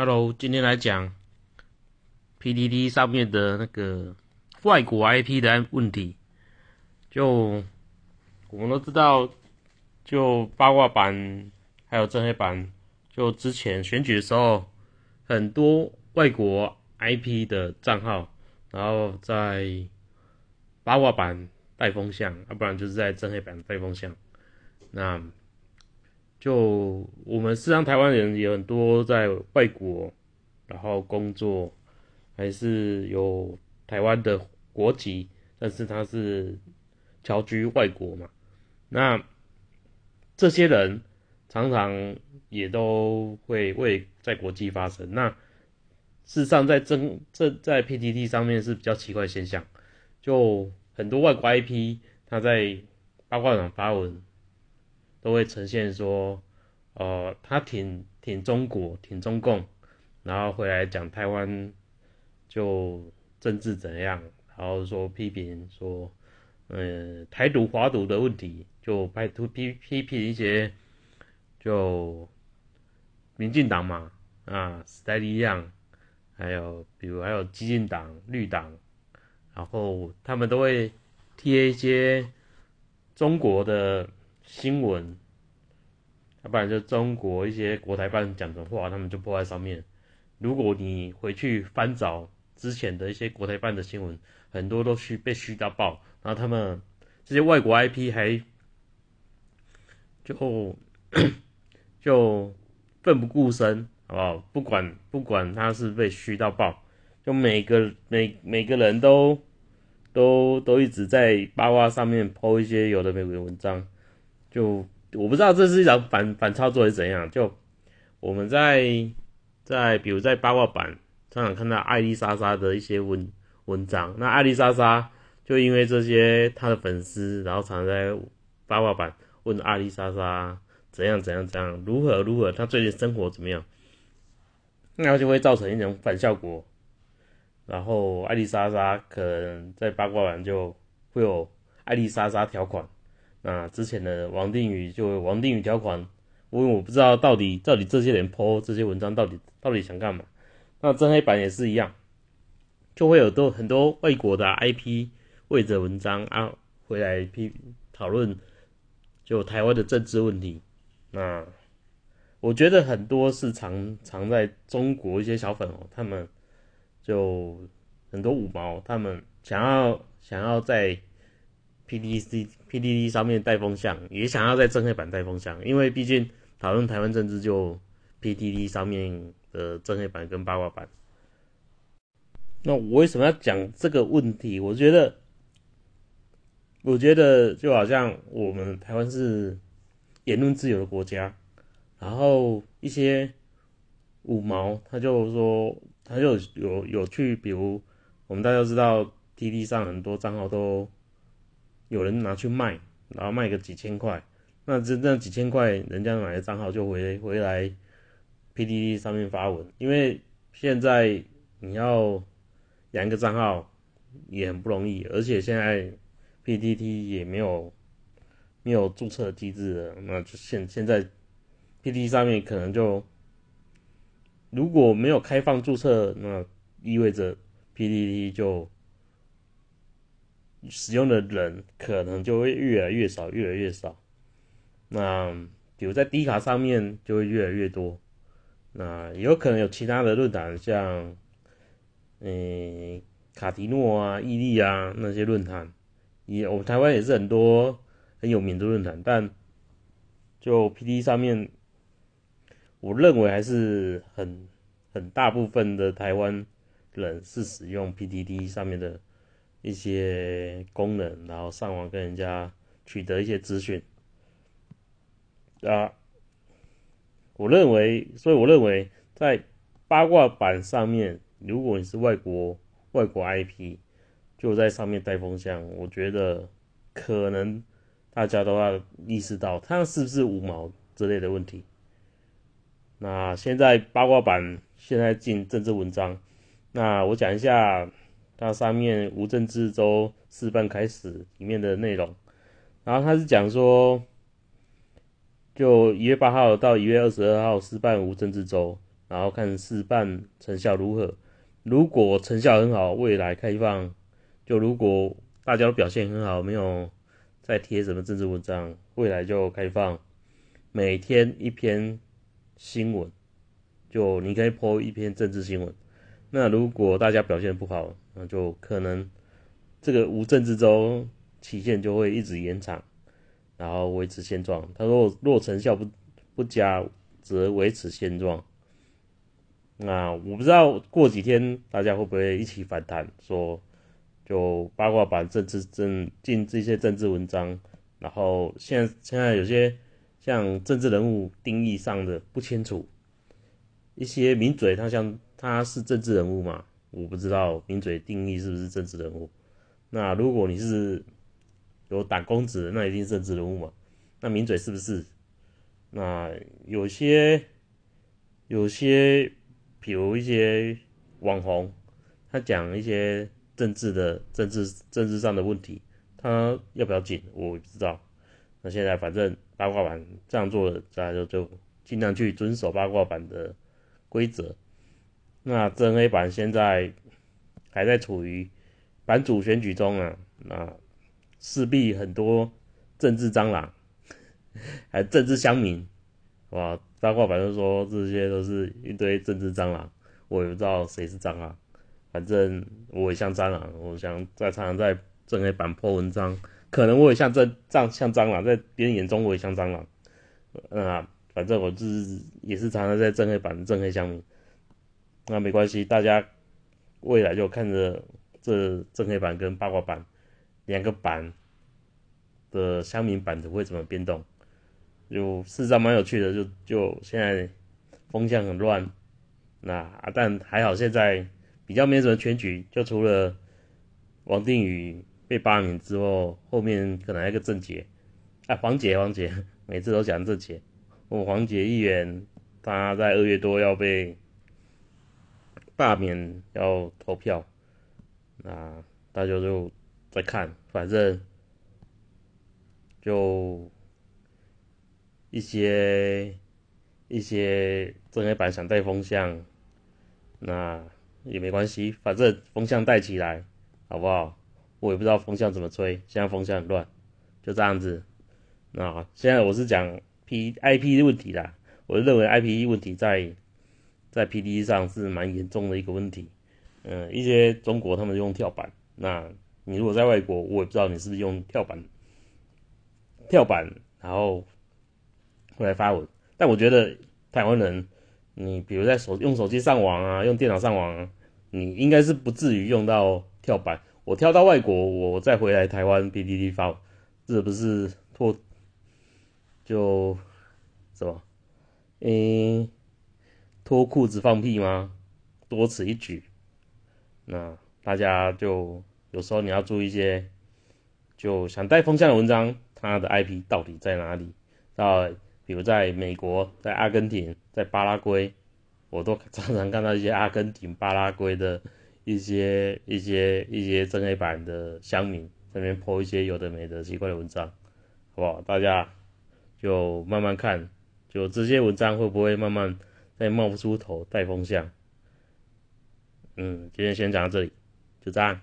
Hello，今天来讲 PDD 上面的那个外国 IP 的问题。就我们都知道，就八卦版还有正黑版，就之前选举的时候，很多外国 IP 的账号，然后在八卦版带风向，要不然就是在正黑版带风向。那就我们实际上台湾人有很多在外国，然后工作，还是有台湾的国籍，但是他是侨居外国嘛。那这些人常常也都会为在国际发声。那事实上在真这在 PTT 上面是比较奇怪的现象，就很多外国 IP 他在八卦上发文。都会呈现说，呃，他挺挺中国，挺中共，然后回来讲台湾就政治怎样，然后说批评说，呃，台独、华独的问题，就拍图批批评一些，就民进党嘛，啊，时代力量，还有比如还有激进党、绿党，然后他们都会贴一些中国的。新闻，要不然就中国一些国台办讲的话，他们就播在上面。如果你回去翻找之前的一些国台办的新闻，很多都虚被虚到爆，然后他们这些外国 IP 还就 就奋不顾身，好不好？不管不管他是被虚到爆，就每个每每个人都都都一直在八卦上面抛一些有的没的文章。就我不知道这是一场反反操作是怎样。就我们在在比如在八卦版常常看到艾丽莎莎的一些文文章，那艾丽莎莎就因为这些她的粉丝，然后常常在八卦版问艾丽莎莎怎样怎样怎样，如何如何，她最近生活怎么样，那就会造成一种反效果。然后艾丽莎莎可能在八卦版就会有艾丽莎莎条款。那之前的王定宇就王定宇条款，因为我不知道到底到底这些人 po 这些文章到底到底想干嘛。那真黑板也是一样，就会有多很多外国的 IP 为着文章啊回来批讨论就台湾的政治问题。那我觉得很多是藏藏在中国一些小粉哦，他们就很多五毛，他们想要想要在。PDC、PDD 上面带风向，也想要在正黑板带风向，因为毕竟讨论台湾政治就 PDD 上面的正黑板跟八卦板。那我为什么要讲这个问题？我觉得，我觉得就好像我们台湾是言论自由的国家，然后一些五毛他就说，他就有有去，比如我们大家都知道，TD 上很多账号都。有人拿去卖，然后卖个几千块，那这这几千块，人家买的账号就回回来 PDD 上面发文，因为现在你要养一个账号也很不容易，而且现在 PDD 也没有没有注册机制了，那就现现在 PDD 上面可能就如果没有开放注册，那意味着 PDD 就。使用的人可能就会越来越少，越来越少。那比如在低卡上面就会越来越多。那有可能有其他的论坛，像嗯卡迪诺啊、伊利啊那些论坛，也我们台湾也是很多很有名的论坛。但就 P D 上面，我认为还是很很大部分的台湾人是使用 P D D 上面的。一些功能，然后上网跟人家取得一些资讯啊。我认为，所以我认为，在八卦版上面，如果你是外国外国 IP，就在上面带风向，我觉得可能大家都要意识到，它是不是五毛之类的问题。那现在八卦版现在进政治文章，那我讲一下。它上面无政治周示范开始里面的内容，然后他是讲说，就一月八号到一月二十二号示范无政治周，然后看试办成效如何。如果成效很好，未来开放；就如果大家都表现很好，没有再贴什么政治文章，未来就开放每天一篇新闻，就你可以 po 一篇政治新闻。那如果大家表现不好，那就可能这个无政治周期限就会一直延长，然后维持现状。他说，若成效不不佳，则维持现状。那我不知道过几天大家会不会一起反弹，说就八卦版政治政进这些政治文章，然后现在现在有些像政治人物定义上的不清楚，一些名嘴他像他是政治人物嘛，我不知道名嘴定义是不是政治人物。那如果你是有打工子，那一定是政治人物嘛？那名嘴是不是？那有些有些。比如一些网红，他讲一些政治的政治政治上的问题，他要不要紧，我不知道。那现在反正八卦版这样做，大家就就尽量去遵守八卦版的规则。那正黑版现在还在处于版主选举中啊，那势必很多政治蟑螂，还政治乡民，哇！八卦版就说这些都是一堆政治蟑螂，我也不知道谁是蟑螂，反正我也像蟑螂，我想在常常在正黑版破文章，可能我也像这这像蟑螂，在别人眼中我也像蟑螂，啊，反正我就是也是常常在正黑版正黑相民，那没关系，大家未来就看着这正黑版跟八卦版两个版的乡民版的会怎么变动。就事实上蛮有趣的，就就现在风向很乱，那但还好现在比较没什么全局，就除了王定宇被罢免之后，后面可能还有个郑杰啊，黄杰黄杰 每次都讲郑杰，我黄杰议员他在二月多要被罢免要投票，那大家就再看，反正就。一些一些正黑板想带风向，那也没关系，反正风向带起来，好不好？我也不知道风向怎么吹，现在风向很乱，就这样子。那现在我是讲 P I P 的问题啦，我认为 I P 问题在在 P D 上是蛮严重的一个问题。嗯，一些中国他们用跳板，那你如果在外国，我也不知道你是不是用跳板，跳板，然后。过来发文，但我觉得台湾人，你比如在手用手机上网啊，用电脑上网，你应该是不至于用到跳板。我跳到外国，我再回来台湾 p d d 发，这不是脱就什么？诶，脱裤子放屁吗？多此一举。那大家就有时候你要注意一些，就想带风向的文章，它的 IP 到底在哪里？到。比如在美国、在阿根廷、在巴拉圭，我都常常看到一些阿根廷、巴拉圭的一些、一些、一些正黑板的乡民在那边泼一些有的没的奇怪的文章，好不好？大家就慢慢看，就这些文章会不会慢慢再冒不出头带风向？嗯，今天先讲到这里，就这样。